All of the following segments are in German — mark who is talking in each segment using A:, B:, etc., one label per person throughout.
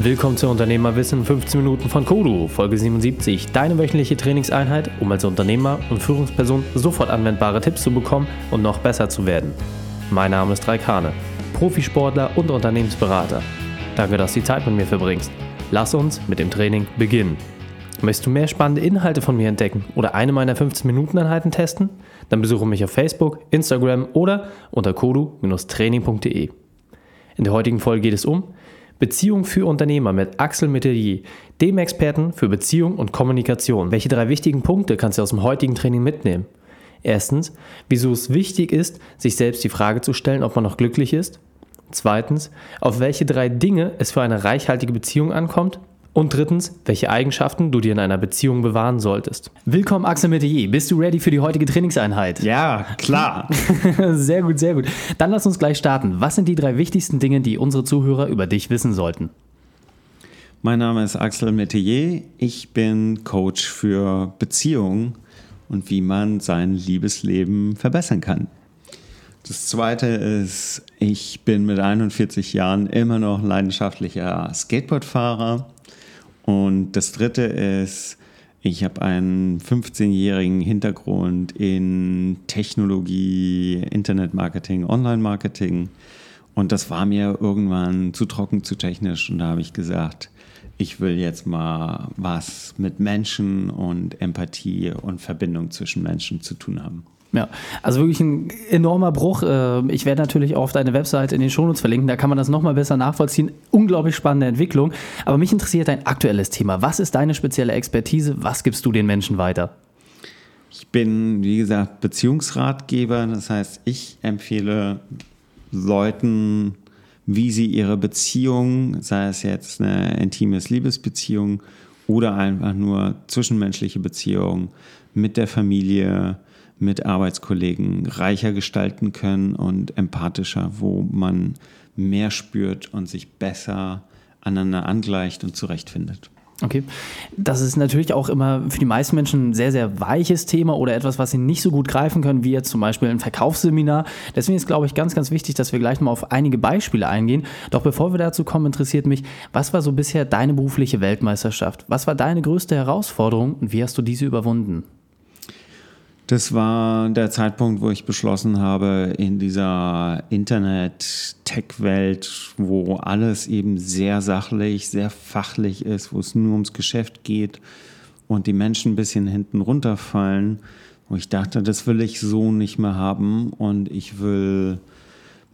A: Willkommen zu Unternehmerwissen 15 Minuten von Kodu, Folge 77. Deine wöchentliche Trainingseinheit, um als Unternehmer und Führungsperson sofort anwendbare Tipps zu bekommen und noch besser zu werden. Mein Name ist Raikane, Profisportler und Unternehmensberater. Danke, dass du die Zeit mit mir verbringst. Lass uns mit dem Training beginnen. Möchtest du mehr spannende Inhalte von mir entdecken oder eine meiner 15-Minuten-Einheiten testen? Dann besuche mich auf Facebook, Instagram oder unter kodu-training.de. In der heutigen Folge geht es um Beziehung für Unternehmer mit Axel Metellier, dem Experten für Beziehung und Kommunikation. Welche drei wichtigen Punkte kannst du aus dem heutigen Training mitnehmen? Erstens, wieso es wichtig ist, sich selbst die Frage zu stellen, ob man noch glücklich ist. Zweitens, auf welche drei Dinge es für eine reichhaltige Beziehung ankommt. Und drittens, welche Eigenschaften du dir in einer Beziehung bewahren solltest. Willkommen, Axel Metier. Bist du ready für die heutige Trainingseinheit?
B: Ja, klar.
A: sehr gut, sehr gut. Dann lass uns gleich starten. Was sind die drei wichtigsten Dinge, die unsere Zuhörer über dich wissen sollten?
B: Mein Name ist Axel Metier. Ich bin Coach für Beziehungen und wie man sein Liebesleben verbessern kann. Das zweite ist, ich bin mit 41 Jahren immer noch leidenschaftlicher Skateboardfahrer und das dritte ist, ich habe einen 15-jährigen Hintergrund in Technologie, Internetmarketing, Online-Marketing. Und das war mir irgendwann zu trocken, zu technisch. Und da habe ich gesagt, ich will jetzt mal was mit Menschen und Empathie und Verbindung zwischen Menschen zu tun haben.
A: Ja, also wirklich ein enormer Bruch. Äh, ich werde natürlich auch auf deine Webseite in den Shownotes verlinken, da kann man das nochmal besser nachvollziehen. Unglaublich spannende Entwicklung. Aber mich interessiert dein aktuelles Thema. Was ist deine spezielle Expertise? Was gibst du den Menschen weiter?
B: Ich bin, wie gesagt, Beziehungsratgeber. Das heißt, ich empfehle Leuten, wie sie ihre Beziehung, sei es jetzt eine intimes Liebesbeziehung oder einfach nur zwischenmenschliche Beziehung mit der Familie, mit Arbeitskollegen reicher gestalten können und empathischer, wo man mehr spürt und sich besser aneinander angleicht und zurechtfindet.
A: Okay. Das ist natürlich auch immer für die meisten Menschen ein sehr, sehr weiches Thema oder etwas, was sie nicht so gut greifen können, wie jetzt zum Beispiel ein Verkaufsseminar. Deswegen ist, glaube ich, ganz, ganz wichtig, dass wir gleich mal auf einige Beispiele eingehen. Doch bevor wir dazu kommen, interessiert mich, was war so bisher deine berufliche Weltmeisterschaft? Was war deine größte Herausforderung und wie hast du diese überwunden?
B: Das war der Zeitpunkt, wo ich beschlossen habe, in dieser Internet-Tech-Welt, wo alles eben sehr sachlich, sehr fachlich ist, wo es nur ums Geschäft geht und die Menschen ein bisschen hinten runterfallen, wo ich dachte, das will ich so nicht mehr haben und ich will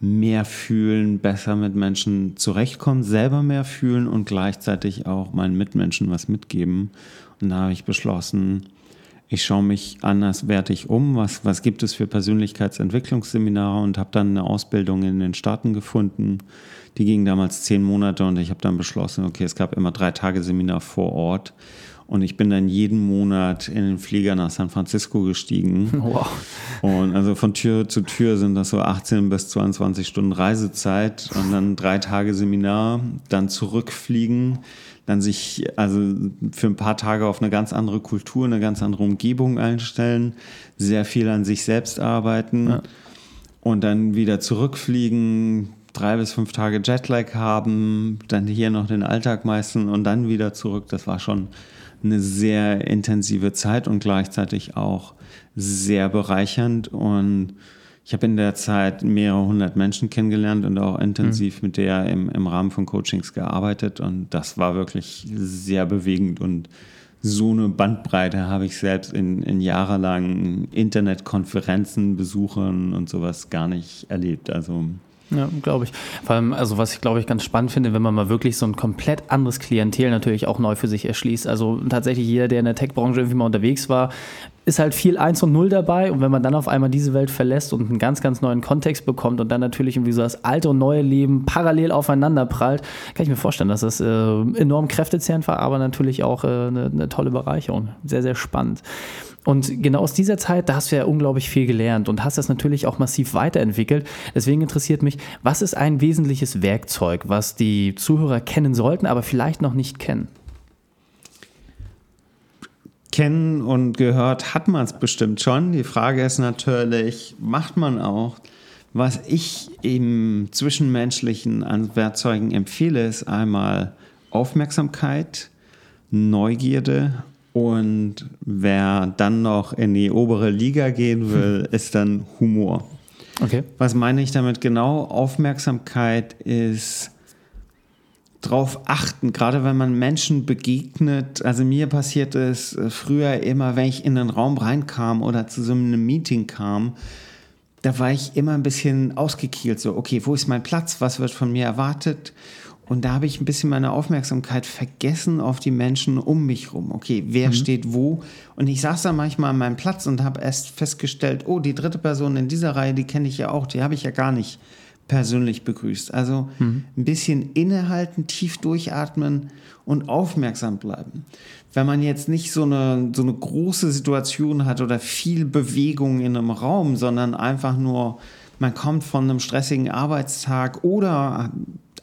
B: mehr fühlen, besser mit Menschen zurechtkommen, selber mehr fühlen und gleichzeitig auch meinen Mitmenschen was mitgeben. Und da habe ich beschlossen, ich schaue mich anderswertig um, was, was gibt es für Persönlichkeitsentwicklungsseminare und habe dann eine Ausbildung in den Staaten gefunden. Die ging damals zehn Monate und ich habe dann beschlossen, okay, es gab immer drei Tage Seminar vor Ort. Und ich bin dann jeden Monat in den Flieger nach San Francisco gestiegen. Wow. Und also von Tür zu Tür sind das so 18 bis 22 Stunden Reisezeit und dann drei Tage Seminar, dann zurückfliegen, dann sich also für ein paar Tage auf eine ganz andere Kultur, eine ganz andere Umgebung einstellen, sehr viel an sich selbst arbeiten ja. und dann wieder zurückfliegen, drei bis fünf Tage Jetlag haben, dann hier noch den Alltag meistern und dann wieder zurück. Das war schon eine sehr intensive Zeit und gleichzeitig auch sehr bereichernd und ich habe in der Zeit mehrere hundert Menschen kennengelernt und auch intensiv mhm. mit der im, im Rahmen von Coachings gearbeitet. Und das war wirklich sehr bewegend. Und so eine Bandbreite habe ich selbst in, in jahrelangen Internetkonferenzen, Besuchen und sowas gar nicht erlebt. Also
A: ja, glaube ich. Vor allem, also was ich glaube ich ganz spannend finde, wenn man mal wirklich so ein komplett anderes Klientel natürlich auch neu für sich erschließt. Also tatsächlich jeder, der in der Tech-Branche irgendwie mal unterwegs war, ist halt viel Eins und Null dabei. Und wenn man dann auf einmal diese Welt verlässt und einen ganz, ganz neuen Kontext bekommt und dann natürlich irgendwie so das alte und neue Leben parallel aufeinander prallt, kann ich mir vorstellen, dass das äh, enorm kräftezehrend war, aber natürlich auch äh, eine, eine tolle Bereicherung. Sehr, sehr spannend. Und genau aus dieser Zeit, da hast du ja unglaublich viel gelernt und hast das natürlich auch massiv weiterentwickelt. Deswegen interessiert mich, was ist ein wesentliches Werkzeug, was die Zuhörer kennen sollten, aber vielleicht noch nicht kennen?
B: Kennen und gehört hat man es bestimmt schon. Die Frage ist natürlich, macht man auch? Was ich im Zwischenmenschlichen an Werkzeugen empfehle, ist einmal Aufmerksamkeit, Neugierde und wer dann noch in die obere Liga gehen will, ist dann Humor.
A: Okay.
B: Was meine ich damit genau? Aufmerksamkeit ist drauf achten, gerade wenn man Menschen begegnet. Also mir passiert es äh, früher immer, wenn ich in einen Raum reinkam oder zu so einem Meeting kam, da war ich immer ein bisschen ausgekielt. So, okay, wo ist mein Platz? Was wird von mir erwartet? Und da habe ich ein bisschen meine Aufmerksamkeit vergessen auf die Menschen um mich rum. Okay, wer mhm. steht wo? Und ich saß da manchmal an meinem Platz und habe erst festgestellt, oh, die dritte Person in dieser Reihe, die kenne ich ja auch, die habe ich ja gar nicht persönlich begrüßt. Also mhm. ein bisschen innehalten, tief durchatmen und aufmerksam bleiben. Wenn man jetzt nicht so eine, so eine große Situation hat oder viel Bewegung in einem Raum, sondern einfach nur, man kommt von einem stressigen Arbeitstag oder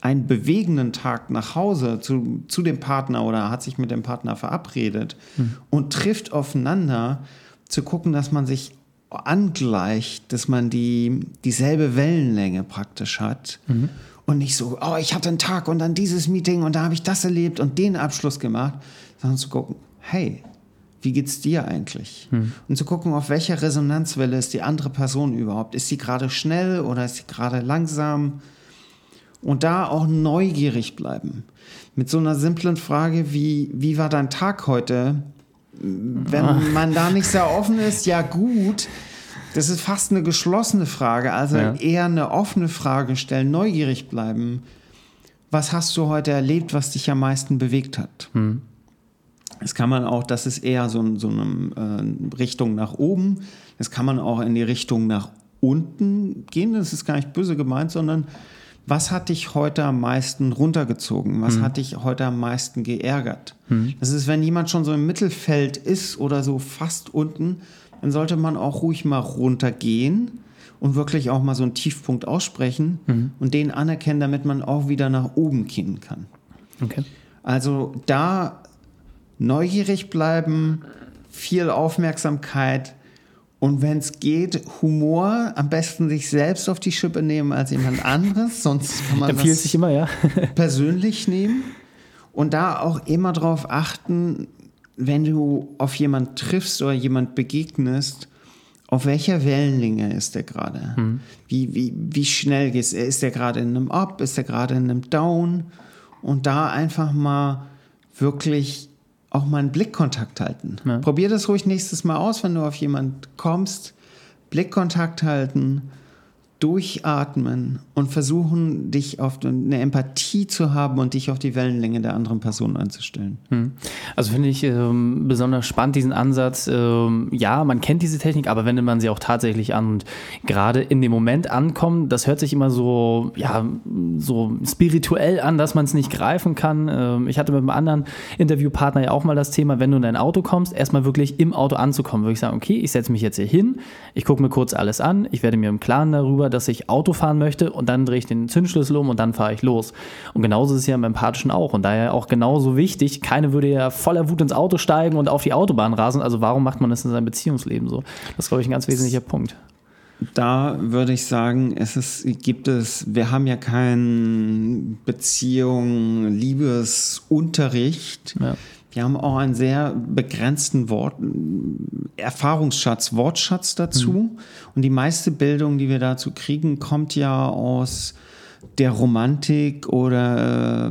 B: einen bewegenden Tag nach Hause zu, zu dem Partner oder hat sich mit dem Partner verabredet mhm. und trifft aufeinander, zu gucken, dass man sich angleicht, dass man die, dieselbe Wellenlänge praktisch hat. Mhm. Und nicht so, oh, ich hatte einen Tag und dann dieses Meeting und da habe ich das erlebt und den Abschluss gemacht, sondern zu gucken, hey, wie geht's dir eigentlich? Mhm. Und zu gucken, auf welcher Resonanzwelle ist die andere Person überhaupt? Ist sie gerade schnell oder ist sie gerade langsam? Und da auch neugierig bleiben. Mit so einer simplen Frage wie, wie war dein Tag heute? Wenn ah. man da nicht sehr offen ist, ja gut. Das ist fast eine geschlossene Frage. Also ja. eher eine offene Frage stellen, neugierig bleiben. Was hast du heute erlebt, was dich am meisten bewegt hat? Hm. Das kann man auch, das ist eher so, so eine äh, Richtung nach oben. Das kann man auch in die Richtung nach unten gehen. Das ist gar nicht böse gemeint, sondern was hat dich heute am meisten runtergezogen? Was mhm. hat dich heute am meisten geärgert? Mhm. Das ist, wenn jemand schon so im Mittelfeld ist oder so fast unten, dann sollte man auch ruhig mal runtergehen und wirklich auch mal so einen Tiefpunkt aussprechen mhm. und den anerkennen, damit man auch wieder nach oben gehen kann. Okay. Also da neugierig bleiben, viel Aufmerksamkeit, und wenn es geht, Humor am besten sich selbst auf die Schippe nehmen als jemand anderes, sonst kann man
A: Empfiehlt sich immer, ja.
B: persönlich nehmen. Und da auch immer darauf achten, wenn du auf jemand triffst oder jemand begegnest, auf welcher Wellenlänge ist der gerade? Mhm. Wie, wie, wie schnell geht es? Ist der gerade in einem Up? Ist der gerade in einem Down? Und da einfach mal wirklich auch mal einen Blickkontakt halten. Ja. Probier das ruhig nächstes Mal aus, wenn du auf jemand kommst. Blickkontakt halten durchatmen und versuchen, dich auf eine Empathie zu haben und dich auf die Wellenlänge der anderen Person einzustellen. Hm.
A: Also finde ich ähm, besonders spannend diesen Ansatz. Ähm, ja, man kennt diese Technik, aber wendet man sie auch tatsächlich an und gerade in dem Moment ankommen, das hört sich immer so, ja, so spirituell an, dass man es nicht greifen kann. Ähm, ich hatte mit einem anderen Interviewpartner ja auch mal das Thema, wenn du in dein Auto kommst, erstmal wirklich im Auto anzukommen, würde ich sagen, okay, ich setze mich jetzt hier hin, ich gucke mir kurz alles an, ich werde mir im Klaren darüber, dass ich Auto fahren möchte und dann drehe ich den Zündschlüssel um und dann fahre ich los. Und genauso ist es ja im Empathischen auch. Und daher auch genauso wichtig, keine würde ja voller Wut ins Auto steigen und auf die Autobahn rasen. Also warum macht man das in seinem Beziehungsleben so? Das ist, glaube ich, ein ganz wesentlicher Punkt.
B: Da würde ich sagen, es ist, gibt es, wir haben ja keinen Beziehung, Liebesunterricht. Ja. Wir haben auch einen sehr begrenzten Wort, Erfahrungsschatz, Wortschatz dazu. Mhm. Und die meiste Bildung, die wir dazu kriegen, kommt ja aus der Romantik oder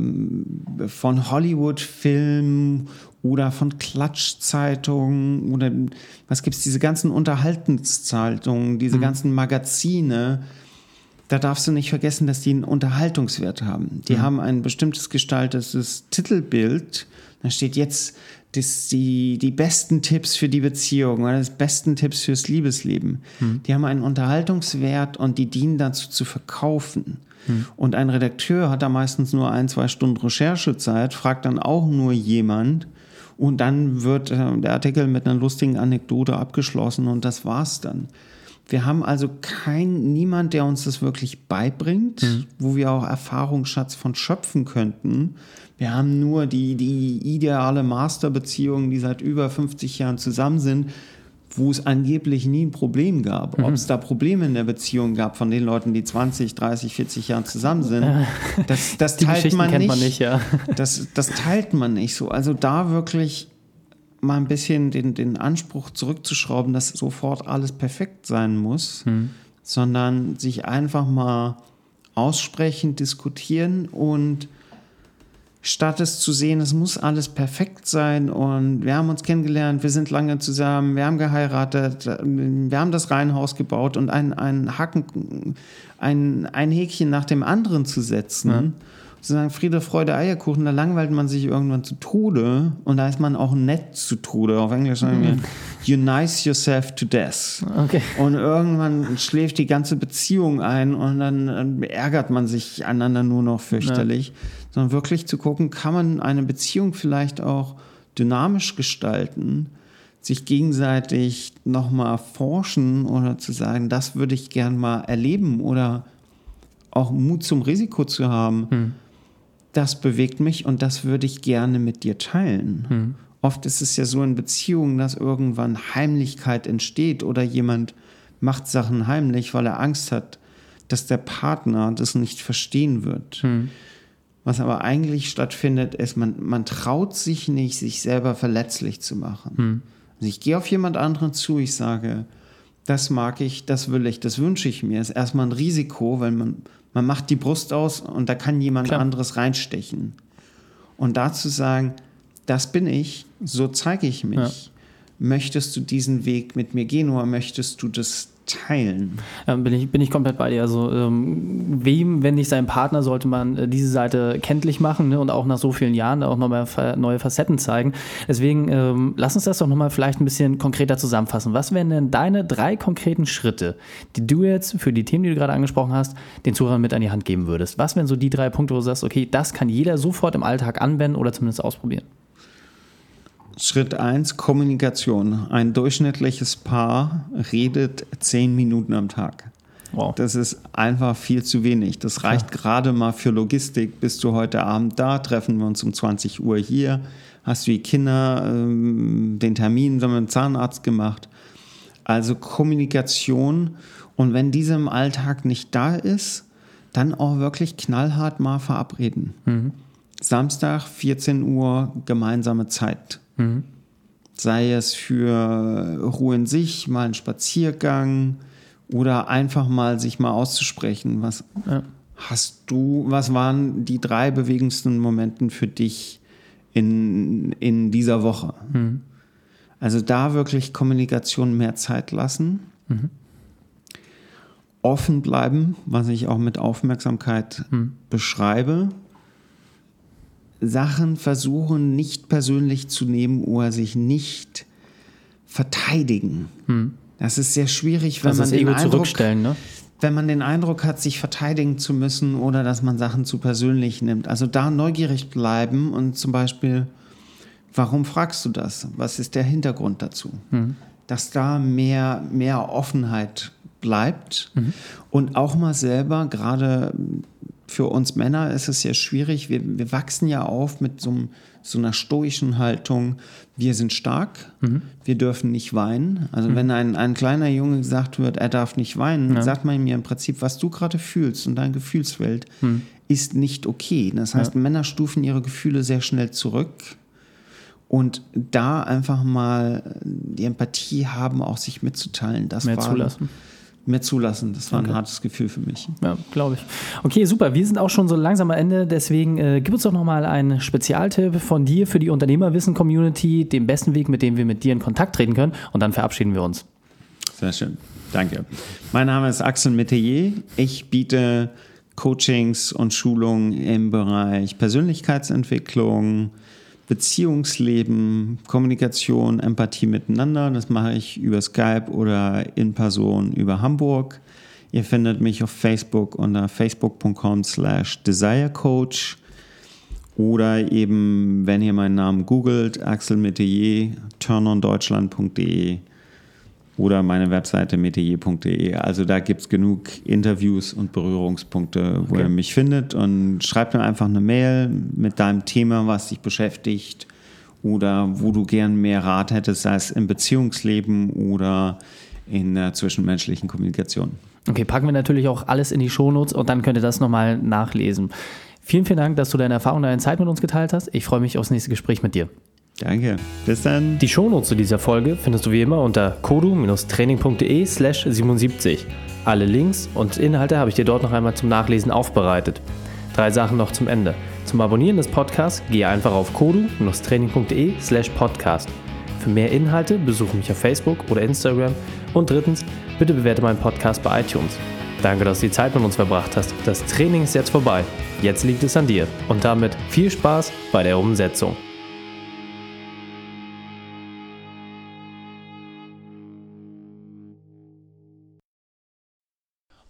B: äh, von Hollywood-Filmen oder von Klatschzeitungen oder was gibt es, diese ganzen Unterhaltenszeitungen, diese mhm. ganzen Magazine. Da darfst du nicht vergessen, dass die einen Unterhaltungswert haben. Die mhm. haben ein bestimmtes gestaltetes Titelbild da steht jetzt das, die, die besten Tipps für die Beziehung oder die besten Tipps fürs Liebesleben. Hm. Die haben einen Unterhaltungswert und die dienen dazu zu verkaufen. Hm. Und ein Redakteur hat da meistens nur ein, zwei Stunden Recherchezeit, fragt dann auch nur jemand und dann wird äh, der Artikel mit einer lustigen Anekdote abgeschlossen und das war's dann. Wir haben also kein, niemand, der uns das wirklich beibringt, mhm. wo wir auch Erfahrungsschatz von schöpfen könnten. Wir haben nur die, die ideale Masterbeziehung, die seit über 50 Jahren zusammen sind, wo es angeblich nie ein Problem gab. Mhm. Ob es da Probleme in der Beziehung gab von den Leuten, die 20, 30, 40 Jahre zusammen sind, das, das teilt man nicht. man nicht. ja. das, das teilt man nicht so. Also da wirklich mal ein bisschen den, den Anspruch zurückzuschrauben, dass sofort alles perfekt sein muss, mhm. sondern sich einfach mal aussprechen, diskutieren und statt es zu sehen, es muss alles perfekt sein und wir haben uns kennengelernt, wir sind lange zusammen, wir haben geheiratet, wir haben das Reihenhaus gebaut und ein, ein Haken, ein, ein Häkchen nach dem anderen zu setzen. Ja. Sozusagen Friede, Freude, Eierkuchen, da langweilt man sich irgendwann zu Tode und da ist man auch nett zu Tode. Auf Englisch sagen wir, mhm. you nice yourself to death. Okay. Und irgendwann schläft die ganze Beziehung ein und dann ärgert man sich einander nur noch fürchterlich. Ja sondern wirklich zu gucken, kann man eine Beziehung vielleicht auch dynamisch gestalten, sich gegenseitig nochmal forschen oder zu sagen, das würde ich gern mal erleben oder auch Mut zum Risiko zu haben. Hm. Das bewegt mich und das würde ich gerne mit dir teilen. Hm. Oft ist es ja so in Beziehungen, dass irgendwann Heimlichkeit entsteht oder jemand macht Sachen heimlich, weil er Angst hat, dass der Partner das nicht verstehen wird. Hm. Was aber eigentlich stattfindet, ist, man, man traut sich nicht, sich selber verletzlich zu machen. Hm. Also ich gehe auf jemand anderen zu, ich sage, das mag ich, das will ich, das wünsche ich mir. Das ist erstmal ein Risiko, weil man, man macht die Brust aus und da kann jemand Klar. anderes reinstechen. Und dazu sagen, das bin ich, so zeige ich mich. Möchtest du diesen Weg mit mir gehen oder möchtest du das teilen.
A: Ja, bin, ich, bin ich komplett bei dir. Also ähm, wem, wenn nicht sein Partner, sollte man äh, diese Seite kenntlich machen ne? und auch nach so vielen Jahren auch nochmal neue Facetten zeigen. Deswegen ähm, lass uns das doch nochmal vielleicht ein bisschen konkreter zusammenfassen. Was wären denn deine drei konkreten Schritte, die du jetzt für die Themen, die du gerade angesprochen hast, den Zuhörern mit an die Hand geben würdest? Was wären so die drei Punkte, wo du sagst, okay, das kann jeder sofort im Alltag anwenden oder zumindest ausprobieren?
B: Schritt 1, Kommunikation. Ein durchschnittliches Paar redet zehn Minuten am Tag. Wow. Das ist einfach viel zu wenig. Das reicht ja. gerade mal für Logistik. Bist du heute Abend da? Treffen wir uns um 20 Uhr hier? Hast du die Kinder ähm, den Termin mit dem Zahnarzt gemacht? Also Kommunikation. Und wenn diese im Alltag nicht da ist, dann auch wirklich knallhart mal verabreden. Mhm. Samstag, 14 Uhr, gemeinsame Zeit. Mhm. Sei es für Ruhe in sich, mal ein Spaziergang oder einfach mal sich mal auszusprechen. Was ja. hast du, was waren die drei bewegendsten Momente für dich in, in dieser Woche? Mhm. Also da wirklich Kommunikation mehr Zeit lassen. Mhm. Offen bleiben, was ich auch mit Aufmerksamkeit mhm. beschreibe. Sachen versuchen, nicht persönlich zu nehmen oder sich nicht verteidigen. Hm. Das ist sehr schwierig, wenn also man den Ego Eindruck, ne? wenn man den Eindruck hat, sich verteidigen zu müssen oder dass man Sachen zu persönlich nimmt. Also da neugierig bleiben und zum Beispiel, warum fragst du das? Was ist der Hintergrund dazu? Hm. Dass da mehr, mehr Offenheit bleibt mhm. und auch mal selber, gerade für uns Männer ist es ja schwierig. Wir, wir wachsen ja auf mit so, so, einer stoischen Haltung. Wir sind stark, mhm. wir dürfen nicht weinen. Also mhm. wenn ein, ein kleiner Junge gesagt wird, er darf nicht weinen, ja. sagt man mir im Prinzip, was du gerade fühlst und deine Gefühlswelt mhm. ist nicht okay. Das heißt, ja. Männer stufen ihre Gefühle sehr schnell zurück. Und da einfach mal die Empathie haben, auch sich mitzuteilen. Das
A: Mehr war, zulassen
B: mehr zulassen. Das war okay. ein hartes Gefühl für mich.
A: Ja, glaube ich. Okay, super. Wir sind auch schon so langsam am Ende. Deswegen äh, gib uns doch nochmal einen Spezialtipp von dir für die Unternehmerwissen-Community, den besten Weg, mit dem wir mit dir in Kontakt treten können. Und dann verabschieden wir uns.
B: Sehr schön. Danke. Mein Name ist Axel Metier. Ich biete Coachings und Schulungen im Bereich Persönlichkeitsentwicklung, Beziehungsleben, Kommunikation, Empathie miteinander. Das mache ich über Skype oder in Person über Hamburg. Ihr findet mich auf Facebook unter facebook.com slash desirecoach oder eben, wenn ihr meinen Namen googelt, Axel Metier, turnondeutschland.de oder meine Webseite metier.de. Also da gibt es genug Interviews und Berührungspunkte, wo okay. ihr mich findet. Und schreibt mir einfach eine Mail mit deinem Thema, was dich beschäftigt oder wo du gern mehr Rat hättest, sei es im Beziehungsleben oder in der zwischenmenschlichen Kommunikation.
A: Okay, packen wir natürlich auch alles in die Shownotes und dann könnt ihr das nochmal nachlesen. Vielen, vielen Dank, dass du deine Erfahrung, deine Zeit mit uns geteilt hast. Ich freue mich aufs nächste Gespräch mit dir.
B: Danke. Bis dann.
A: Die Shownotes zu dieser Folge findest du wie immer unter kodu-training.de slash 77. Alle Links und Inhalte habe ich dir dort noch einmal zum Nachlesen aufbereitet. Drei Sachen noch zum Ende. Zum Abonnieren des Podcasts gehe einfach auf kodu-training.de slash podcast. Für mehr Inhalte besuche mich auf Facebook oder Instagram. Und drittens, bitte bewerte meinen Podcast bei iTunes. Danke, dass du die Zeit mit uns verbracht hast. Das Training ist jetzt vorbei. Jetzt liegt es an dir. Und damit viel Spaß bei der Umsetzung.